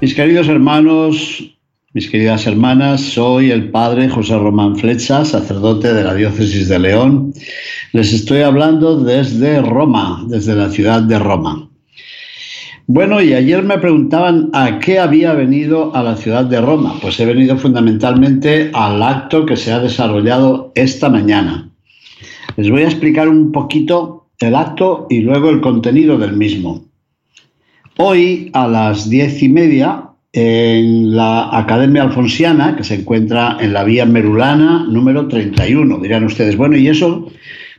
Mis queridos hermanos, mis queridas hermanas, soy el padre José Román Flecha, sacerdote de la diócesis de León. Les estoy hablando desde Roma, desde la ciudad de Roma. Bueno, y ayer me preguntaban a qué había venido a la ciudad de Roma. Pues he venido fundamentalmente al acto que se ha desarrollado esta mañana. Les voy a explicar un poquito el acto y luego el contenido del mismo. Hoy a las diez y media en la Academia Alfonsiana, que se encuentra en la vía Merulana número 31. Dirán ustedes, bueno, y eso,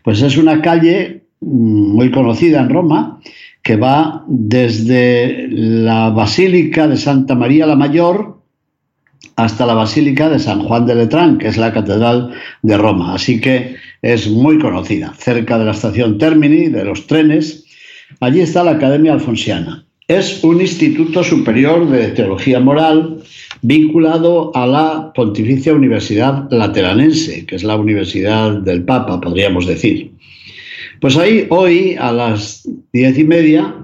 pues es una calle mm, muy conocida en Roma, que va desde la Basílica de Santa María la Mayor hasta la Basílica de San Juan de Letrán, que es la Catedral de Roma. Así que es muy conocida, cerca de la estación Termini, de los trenes. Allí está la Academia Alfonsiana. Es un instituto superior de teología moral vinculado a la Pontificia Universidad Lateranense, que es la universidad del Papa, podríamos decir. Pues ahí, hoy, a las diez y media,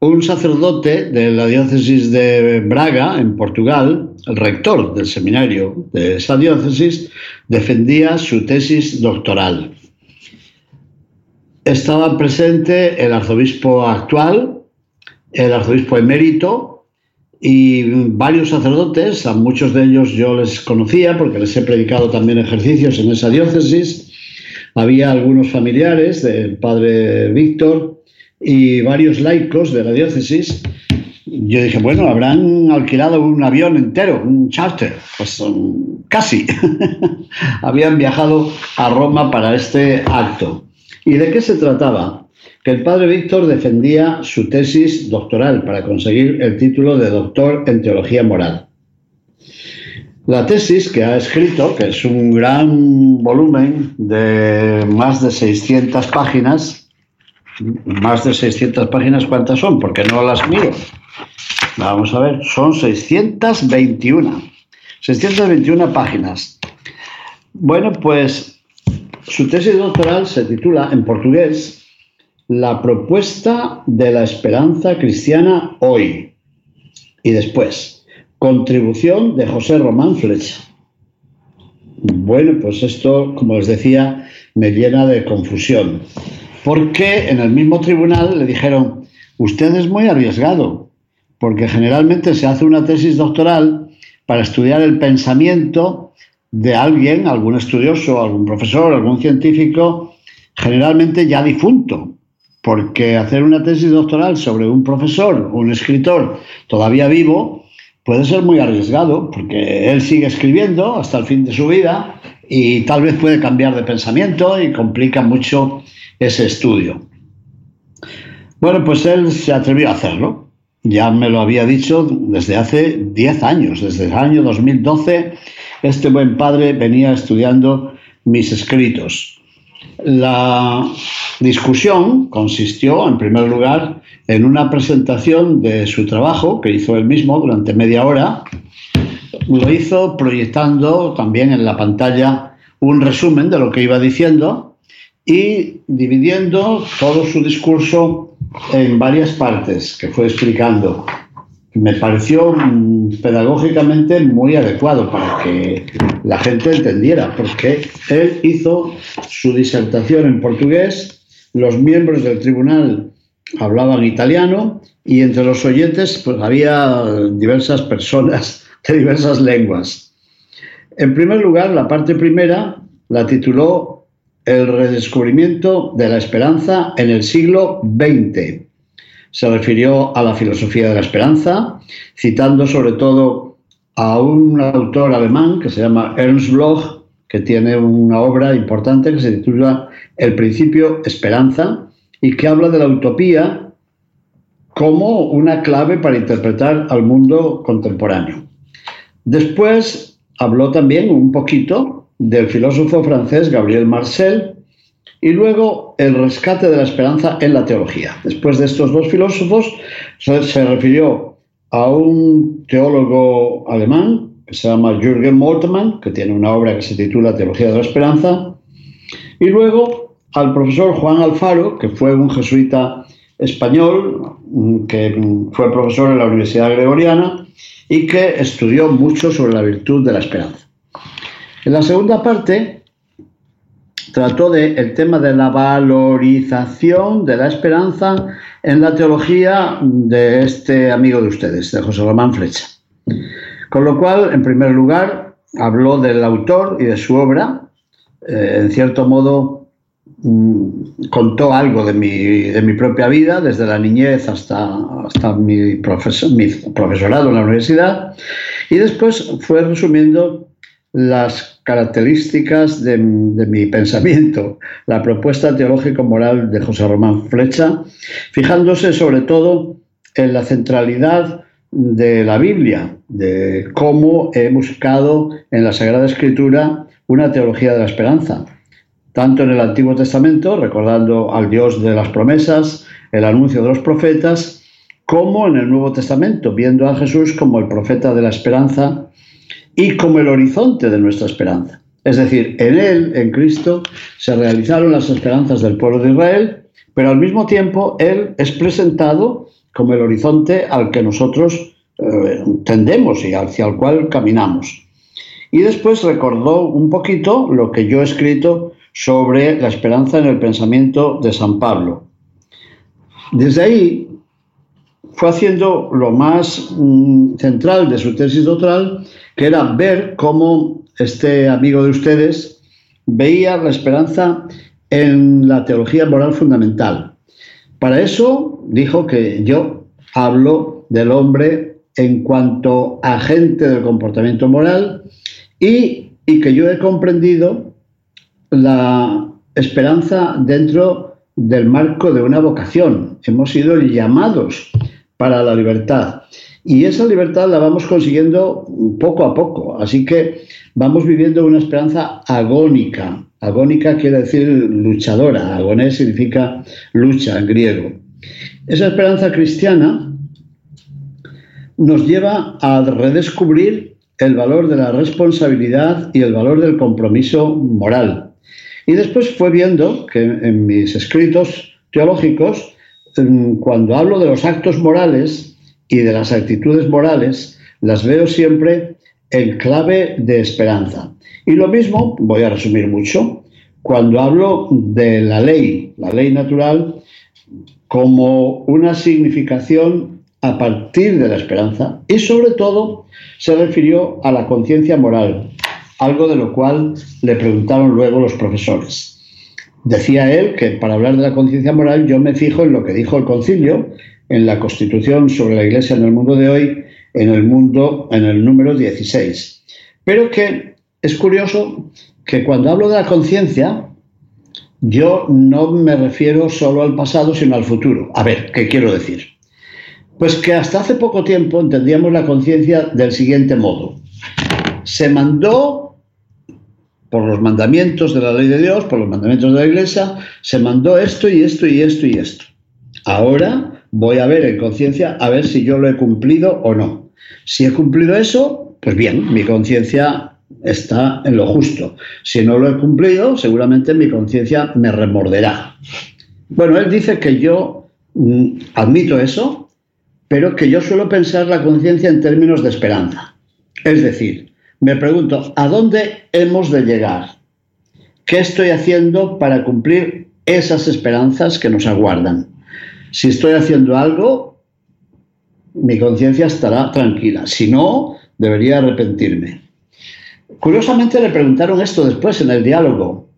un sacerdote de la diócesis de Braga, en Portugal, el rector del seminario de esa diócesis, defendía su tesis doctoral. Estaba presente el arzobispo actual, el arzobispo emérito y varios sacerdotes, a muchos de ellos yo les conocía porque les he predicado también ejercicios en esa diócesis. Había algunos familiares del padre Víctor y varios laicos de la diócesis. Yo dije, bueno, habrán alquilado un avión entero, un charter. Pues casi. Habían viajado a Roma para este acto. ¿Y de qué se trataba? Que el padre Víctor defendía su tesis doctoral para conseguir el título de doctor en teología moral. La tesis que ha escrito, que es un gran volumen de más de 600 páginas, más de 600 páginas, ¿cuántas son? Porque no las miro. Vamos a ver, son 621. 621 páginas. Bueno, pues su tesis doctoral se titula en portugués la propuesta de la esperanza cristiana hoy y después. Contribución de José Román Flecha. Bueno, pues esto, como les decía, me llena de confusión. Porque en el mismo tribunal le dijeron, usted es muy arriesgado, porque generalmente se hace una tesis doctoral para estudiar el pensamiento de alguien, algún estudioso, algún profesor, algún científico, generalmente ya difunto, porque hacer una tesis doctoral sobre un profesor, un escritor todavía vivo, puede ser muy arriesgado, porque él sigue escribiendo hasta el fin de su vida y tal vez puede cambiar de pensamiento y complica mucho ese estudio. Bueno, pues él se atrevió a hacerlo. Ya me lo había dicho desde hace 10 años, desde el año 2012, este buen padre venía estudiando mis escritos. La discusión consistió, en primer lugar, en una presentación de su trabajo que hizo él mismo durante media hora. Lo hizo proyectando también en la pantalla un resumen de lo que iba diciendo y dividiendo todo su discurso en varias partes que fue explicando me pareció mm, pedagógicamente muy adecuado para que la gente entendiera, porque él hizo su disertación en portugués, los miembros del tribunal hablaban italiano y entre los oyentes pues, había diversas personas de diversas lenguas. En primer lugar, la parte primera la tituló El redescubrimiento de la esperanza en el siglo XX se refirió a la filosofía de la esperanza, citando sobre todo a un autor alemán que se llama Ernst Bloch, que tiene una obra importante que se titula El principio esperanza y que habla de la utopía como una clave para interpretar al mundo contemporáneo. Después habló también un poquito del filósofo francés Gabriel Marcel y luego el rescate de la esperanza en la teología. Después de estos dos filósofos se refirió a un teólogo alemán que se llama Jürgen Moltmann, que tiene una obra que se titula Teología de la Esperanza, y luego al profesor Juan Alfaro, que fue un jesuita español, que fue profesor en la Universidad Gregoriana y que estudió mucho sobre la virtud de la esperanza. En la segunda parte trató del tema de la valorización de la esperanza en la teología de este amigo de ustedes, de José Román Flecha. Con lo cual, en primer lugar, habló del autor y de su obra, eh, en cierto modo mm, contó algo de mi, propia vida, desde la niñez hasta, hasta mi, profesorado en la universidad, y después fue resumiendo las características de, mi pensamiento, la propuesta teológico-moral de José Román Flecha, fijándose sobre todo en la centralidad de la Biblia, de cómo he buscado en la Sagrada Escritura una teología de la esperanza, tanto en el Antiguo Testamento, recordando al Dios de las promesas, el anuncio de los profetas, como en el Nuevo Testamento, viendo a Jesús como el profeta de la esperanza y como el horizonte de nuestra esperanza. Es decir, en Él, en Cristo, se realizaron las esperanzas del pueblo de Israel, pero al mismo tiempo Él es presentado como el horizonte al que nosotros eh, tendemos y hacia el cual caminamos. Y después recordó un poquito lo que yo he escrito sobre la esperanza en el pensamiento de San Pablo. Desde ahí fue haciendo lo más mm, central de su tesis doctoral, que era ver cómo este amigo de ustedes veía la esperanza en la teología moral fundamental. Para eso dijo que yo hablo del hombre en cuanto agente del comportamiento moral y, que yo he comprendido la esperanza dentro del marco de una vocación. Hemos sido llamados para la libertad. Y esa libertad la vamos consiguiendo poco a poco. Así que vamos viviendo una esperanza agónica. Agónica quiere decir luchadora. Agonés significa lucha en griego. Esa esperanza cristiana nos lleva a redescubrir el valor de la responsabilidad y el valor del compromiso moral. Y después fue viendo que en mis escritos teológicos, cuando hablo de los actos morales y de las actitudes morales, las veo siempre en clave de esperanza. Y lo mismo, voy a resumir mucho, cuando hablo de la ley, la ley natural, como una significación a partir de la esperanza y sobre todo se refirió a la conciencia moral, algo de lo cual le preguntaron luego los profesores. Decía él que para hablar de la conciencia moral yo me fijo en lo que dijo el concilio en la Constitución sobre la Iglesia en el mundo de hoy, en el mundo en el número 16. Pero que es curioso que cuando hablo de la conciencia yo no me refiero solo al pasado, sino al futuro. A ver, ¿qué quiero decir? Pues que hasta hace poco tiempo entendíamos la conciencia del siguiente modo. Se mandó, por los mandamientos de la ley de Dios, por los mandamientos de la Iglesia, se mandó esto y esto y esto y esto. Ahora voy a ver en conciencia a ver si yo lo he cumplido o no. Si he cumplido eso, pues bien, mi conciencia está en lo justo. Si no lo he cumplido, seguramente mi conciencia me remorderá. Bueno, él dice que yo mm, admito eso, pero que yo suelo pensar la conciencia en términos de esperanza. Es decir, me pregunto, ¿a dónde hemos de llegar? ¿Qué estoy haciendo para cumplir esas esperanzas que nos aguardan? Si estoy haciendo algo, mi conciencia estará tranquila. Si no, debería arrepentirme. Curiosamente le preguntaron esto después en el diálogo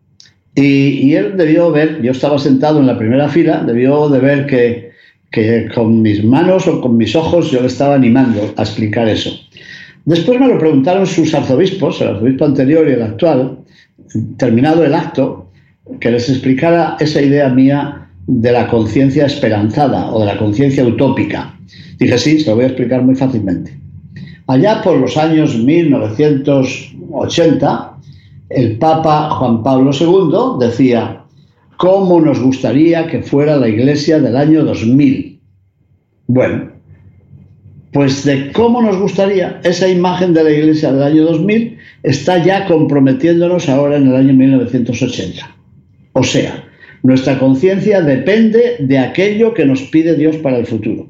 y, él debió ver, yo estaba sentado en la primera fila, debió de ver que que con mis manos o con mis ojos yo le estaba animando a explicar eso. Después me lo preguntaron sus arzobispos, el arzobispo anterior y el actual, terminado el acto, que les explicara esa idea mía de la conciencia esperanzada o de la conciencia utópica. Dije, sí, se lo voy a explicar muy fácilmente. Allá por los años 1980, el Papa Juan Pablo II decía, ¿cómo nos gustaría que fuera la iglesia del año 2000? Bueno, pues de cómo nos gustaría esa imagen de la iglesia del año 2000 está ya comprometiéndonos ahora en el año 1980. O sea, nuestra conciencia depende de aquello que nos pide Dios para el futuro.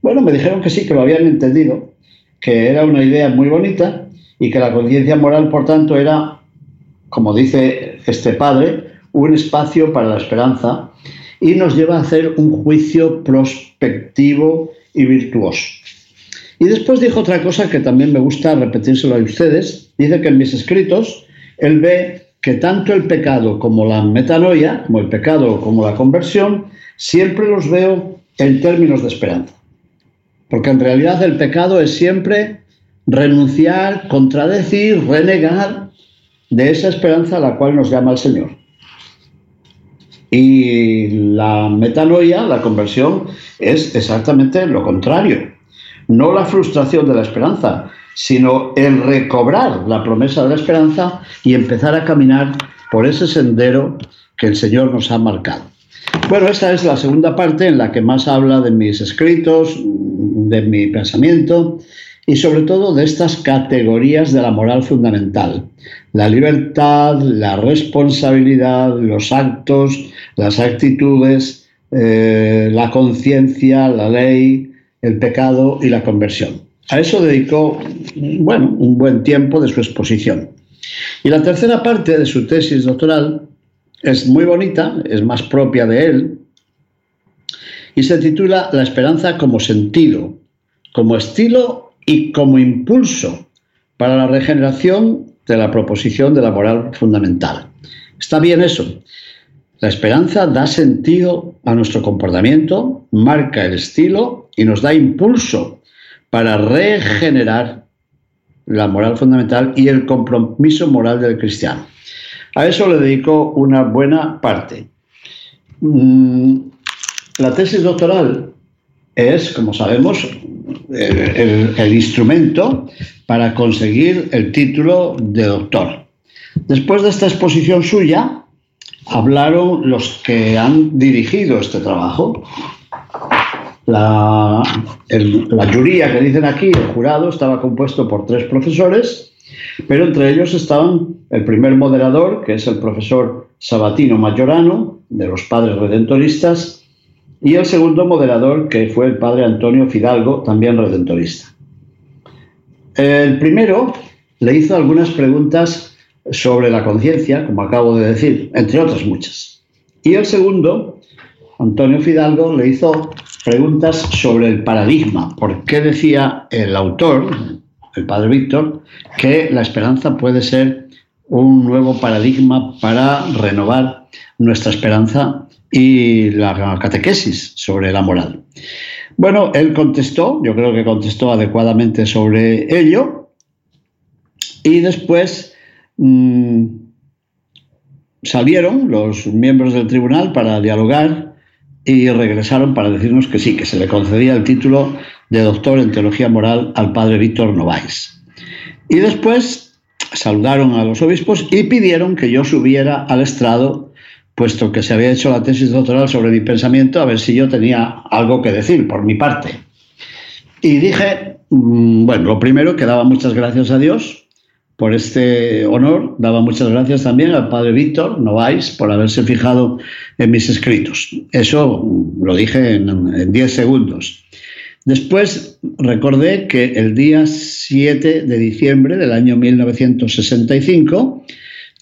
Bueno, me dijeron que sí, que lo habían entendido, que era una idea muy bonita y que la conciencia moral, por tanto, era, como dice este padre, un espacio para la esperanza y nos lleva a hacer un juicio prospectivo y virtuoso. Y después dijo otra cosa que también me gusta repetírselo a ustedes. Dice que en mis escritos él ve que tanto el pecado como la metanoia, como el pecado como la conversión, siempre los veo en términos de esperanza. Porque en realidad el pecado es siempre renunciar, contradecir, renegar de esa esperanza a la cual nos llama el Señor. Y la metanoia, la conversión, es exactamente lo contrario. No la frustración de la esperanza, sino el recobrar la promesa de la esperanza y empezar a caminar por ese sendero que el Señor nos ha marcado. Bueno, esta es la segunda parte en la que más habla de mis escritos, de mi pensamiento y sobre todo de estas categorías de la moral fundamental. La libertad, la responsabilidad, los actos, las actitudes, eh, la conciencia, la ley, el pecado y la conversión. A eso dedicó, bueno, un buen tiempo de su exposición. Y la tercera parte de su tesis doctoral es muy bonita, es más propia de él, y se titula La esperanza como sentido, como estilo y como impulso para la regeneración de la proposición de la moral fundamental. Está bien eso. La esperanza da sentido a nuestro comportamiento, marca el estilo y nos da impulso para regenerar la moral fundamental y el compromiso moral del cristiano. A eso le dedico una buena parte. Mm, la tesis doctoral es, como sabemos, el, instrumento para conseguir el título de doctor. Después de esta exposición suya, hablaron los que han dirigido este trabajo, la, la juría que dicen aquí, el jurado, estaba compuesto por tres profesores, pero entre ellos estaban el primer moderador, que es el profesor Sabatino Mayorano, de los Padres Redentoristas, y el segundo moderador, que fue el padre Antonio Fidalgo, también redentorista. El primero le hizo algunas preguntas sobre la conciencia, como acabo de decir, entre otras muchas. Y el segundo, Antonio Fidalgo, le hizo preguntas sobre el paradigma. ¿Por qué decía el autor, el padre Víctor, que la esperanza puede ser un nuevo paradigma para renovar nuestra esperanza y la catequesis sobre la moral? Bueno, él contestó, yo creo que contestó adecuadamente sobre ello, y después mmm, salieron los miembros del tribunal para dialogar y regresaron para decirnos que sí, que se le concedía el título de doctor en teología moral al padre Víctor Nováis. Y después saludaron a los obispos y pidieron que yo subiera al estrado, puesto que se había hecho la tesis doctoral sobre mi pensamiento, a ver si yo tenía algo que decir por mi parte. Y dije, mm, bueno, lo primero que daba muchas gracias a Dios por este honor. Daba muchas gracias también al padre Víctor Nováis por haberse fijado en mis escritos. Eso lo dije en 10 segundos. Después recordé que el día 7 de diciembre del año 1965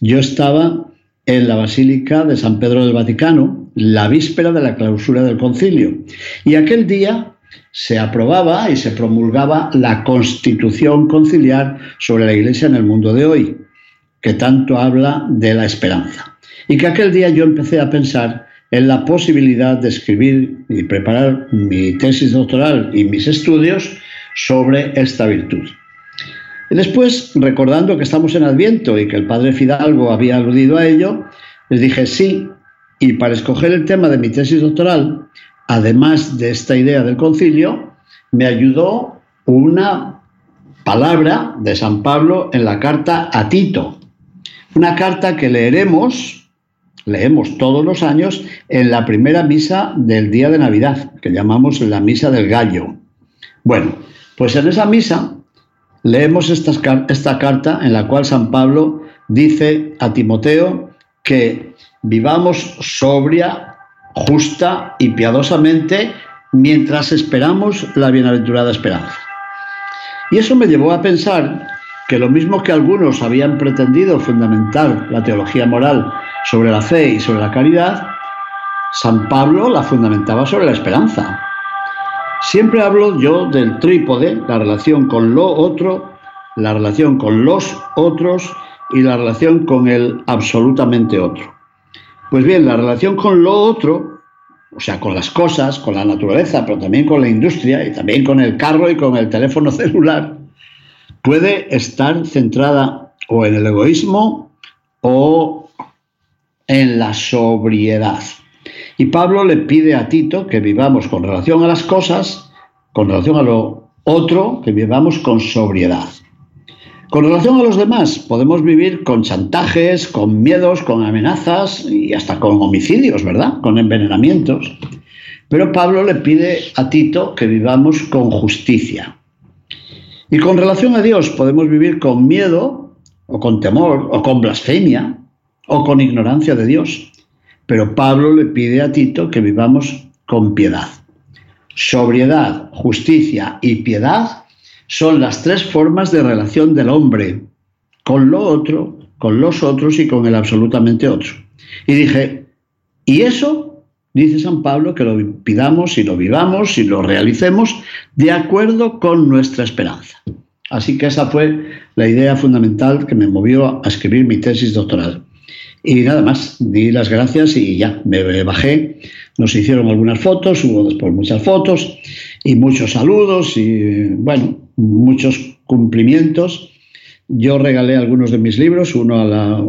yo estaba en la Basílica de San Pedro del Vaticano, la víspera de la clausura del concilio. Y aquel día se aprobaba y se promulgaba la constitución conciliar sobre la Iglesia en el mundo de hoy, que tanto habla de la esperanza. Y que aquel día yo empecé a pensar en la posibilidad de escribir y preparar mi tesis doctoral y mis estudios sobre esta virtud. Y después, recordando que estamos en Adviento y que el padre Fidalgo había aludido a ello, les dije sí, Y para escoger el tema de mi tesis doctoral, además de esta idea del concilio, me ayudó una palabra de San Pablo en la carta a Tito. Una carta que leeremos, leemos todos los años, en la primera misa del día de Navidad, que llamamos la misa del gallo. Bueno, pues en esa misa leemos esta, esta carta en la cual San Pablo dice a Timoteo que vivamos sobria, justa y piadosamente mientras esperamos la bienaventurada esperanza. Y eso me llevó a pensar que lo mismo que algunos habían pretendido fundamentar la teología moral sobre la fe y sobre la caridad, San Pablo la fundamentaba sobre la esperanza. Siempre hablo yo del trípode, la relación con lo otro, la relación con los otros y la relación con el absolutamente otro. Pues bien, la relación con lo otro, o sea, con las cosas, con la naturaleza, pero también con la industria y también con el carro y con el teléfono celular, puede estar centrada o en el egoísmo o en la sobriedad. Y Pablo le pide a Tito que vivamos con relación a las cosas, con relación a lo otro, que vivamos con sobriedad. Con relación a los demás, podemos vivir con chantajes, con miedos, con amenazas y hasta con homicidios, ¿verdad? Con envenenamientos. Pero Pablo le pide a Tito que vivamos con justicia. Y con relación a Dios podemos vivir con miedo o con temor o con blasfemia o con ignorancia de Dios. Pero Pablo le pide a Tito que vivamos con piedad. Sobriedad, justicia y piedad son las tres formas de relación del hombre con lo otro, con los otros y con el absolutamente otro. Y dije, ¿y eso? Dice San Pablo que lo pidamos y lo vivamos y lo realicemos de acuerdo con nuestra esperanza. Así que esa fue la idea fundamental que me movió a escribir mi tesis doctoral. Y nada más, di las gracias y ya, me bajé. Nos hicieron algunas fotos, hubo después muchas fotos y muchos saludos y bueno, muchos cumplimientos. Yo regalé algunos de mis libros, uno a la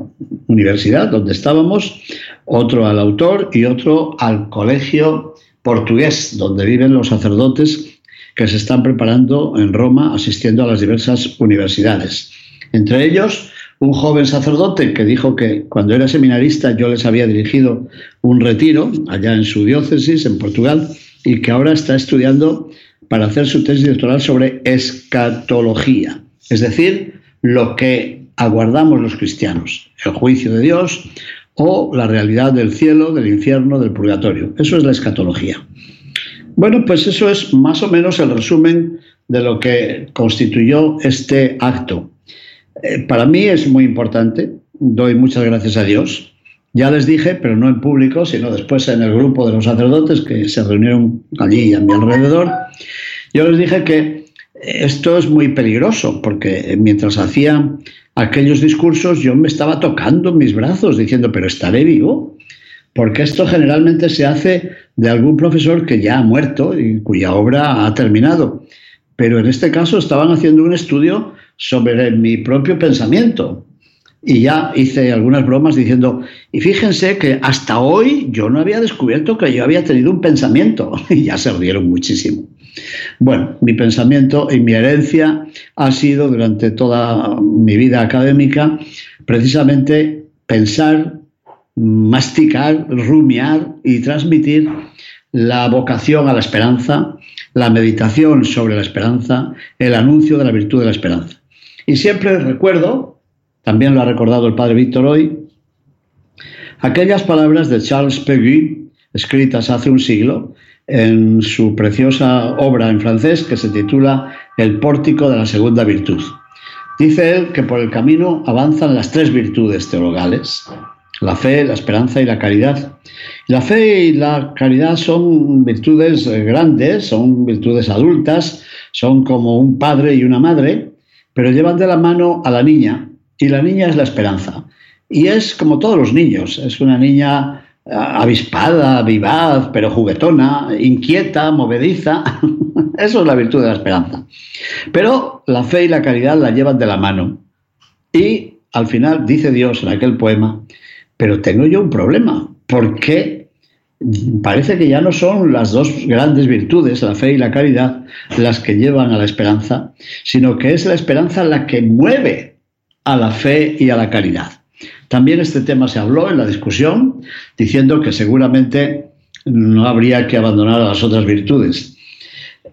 universidad donde estábamos, otro al autor y otro al colegio portugués donde viven los sacerdotes que se están preparando en Roma asistiendo a las diversas universidades. Entre ellos, un joven sacerdote que dijo que cuando era seminarista yo les había dirigido un retiro allá en su diócesis, en Portugal, y que ahora está estudiando para hacer su tesis doctoral sobre escatología, es decir, lo que aguardamos los cristianos, el juicio de Dios o la realidad del cielo, del infierno, del purgatorio. Eso es la escatología. Bueno, pues eso es más o menos el resumen de lo que constituyó este acto. Eh, para mí es muy importante, doy muchas gracias a Dios. Ya les dije, pero no en público, sino después en el grupo de los sacerdotes que se reunieron allí a mi alrededor, yo les dije que esto es muy peligroso, porque mientras hacía aquellos discursos yo me estaba tocando mis brazos diciendo, pero estaré vivo, porque esto generalmente se hace de algún profesor que ya ha muerto y cuya obra ha terminado. Pero en este caso estaban haciendo un estudio sobre mi propio pensamiento. Y ya hice algunas bromas diciendo, y fíjense que hasta hoy yo no había descubierto que yo había tenido un pensamiento. Y ya se rieron muchísimo. Bueno, mi pensamiento y mi herencia ha sido durante toda mi vida académica precisamente pensar, masticar, rumiar y transmitir la vocación a la esperanza, la meditación sobre la esperanza, el anuncio de la virtud de la esperanza. Y siempre recuerdo, también lo ha recordado el padre Víctor hoy, aquellas palabras de Charles Peguy, escritas hace un siglo, en su preciosa obra en francés que se titula El pórtico de la segunda virtud. Dice él que por el camino avanzan las tres virtudes teologales, la fe, la esperanza y la caridad. La fe y la caridad son virtudes grandes, son virtudes adultas, son como un padre y una madre, pero llevan de la mano a la niña y la niña es la esperanza. Y es como todos los niños, es una niña eh, avispada, vivaz, pero juguetona, inquieta, movediza. Eso es la virtud de la esperanza. Pero la fe y la caridad la llevan de la mano. Y al final dice Dios en aquel poema, pero tengo yo un problema, porque parece que ya no son las dos grandes virtudes, la fe y la caridad, las que llevan a la esperanza, sino que es la esperanza la que mueve a la fe y a la caridad. También este tema se habló en la discusión, diciendo que seguramente no habría que abandonar a las otras virtudes.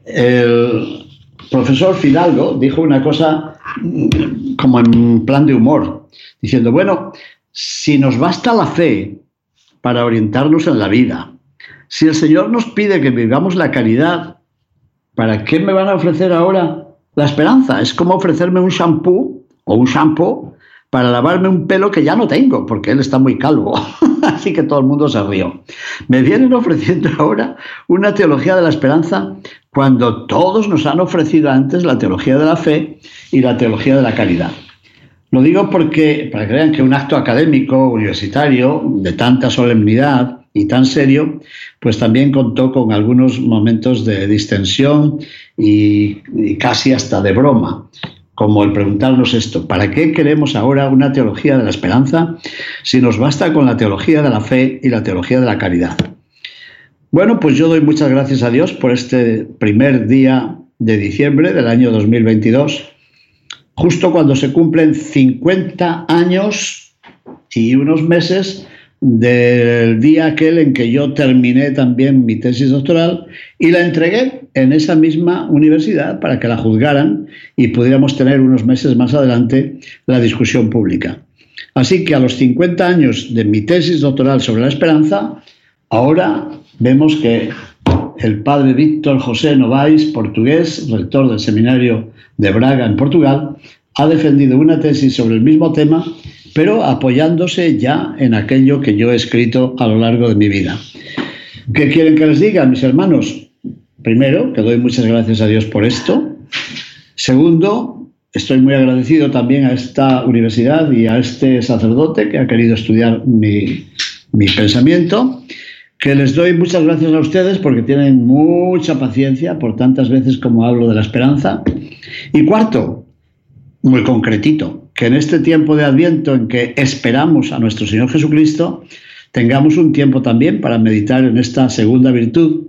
El profesor Fidalgo dijo una cosa mm, como en plan de humor, diciendo, bueno, si nos basta la fe para orientarnos en la vida, si el Señor nos pide que vivamos la caridad, ¿para qué me van a ofrecer ahora la esperanza? Es como ofrecerme un shampoo o un shampoo para lavarme un pelo que ya no tengo, porque él está muy calvo. Así que todo el mundo se rió. Me vienen ofreciendo ahora una teología de la esperanza cuando todos nos han ofrecido antes la teología de la fe y la teología de la caridad. Lo digo porque, para que vean que un acto académico, universitario, de tanta solemnidad y tan serio, pues también contó con algunos momentos de distensión y, y casi hasta de broma como el preguntarnos esto, ¿para qué queremos ahora una teología de la esperanza si nos basta con la teología de la fe y la teología de la caridad? Bueno, pues yo doy muchas gracias a Dios por este primer día de diciembre del año 2022, justo cuando se cumplen 50 años y unos meses del día aquel en que yo terminé también mi tesis doctoral y la entregué en esa misma universidad para que la juzgaran y pudiéramos tener unos meses más adelante la discusión pública. Así que a los 50 años de mi tesis doctoral sobre la esperanza, ahora vemos que el padre Víctor José Novais, portugués, rector del seminario de Braga en Portugal, ha defendido una tesis sobre el mismo tema pero apoyándose ya en aquello que yo he escrito a lo largo de mi vida. ¿Qué quieren que les diga, mis hermanos? Primero, que doy muchas gracias a Dios por esto. Segundo, estoy muy agradecido también a esta universidad y a este sacerdote que ha querido estudiar mi, mi pensamiento. Que les doy muchas gracias a ustedes porque tienen mucha paciencia por tantas veces como hablo de la esperanza. Y cuarto, muy concretito, que en este tiempo de Adviento en que esperamos a nuestro Señor Jesucristo, tengamos un tiempo también para meditar en esta segunda virtud,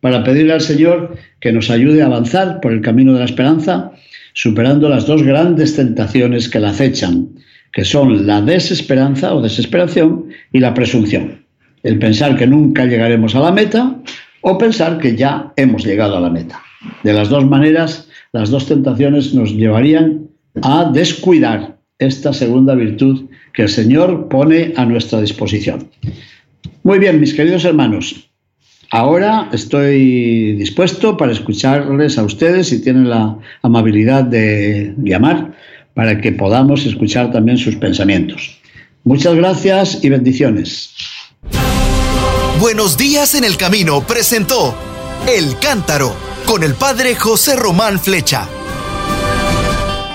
para pedirle al Señor que nos ayude a avanzar por el camino de la esperanza, superando las dos grandes tentaciones que la acechan, que son la desesperanza o desesperación y la presunción. El pensar que nunca llegaremos a la meta o pensar que ya hemos llegado a la meta. De las dos maneras, las dos tentaciones nos llevarían a descuidar esta segunda virtud que el Señor pone a nuestra disposición. Muy bien, mis queridos hermanos, ahora estoy dispuesto para escucharles a ustedes si tienen la amabilidad de llamar para que podamos escuchar también sus pensamientos. Muchas gracias y bendiciones. Buenos días en el camino presentó El Cántaro con el padre José Román Flecha.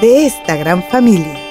de esta gran familia.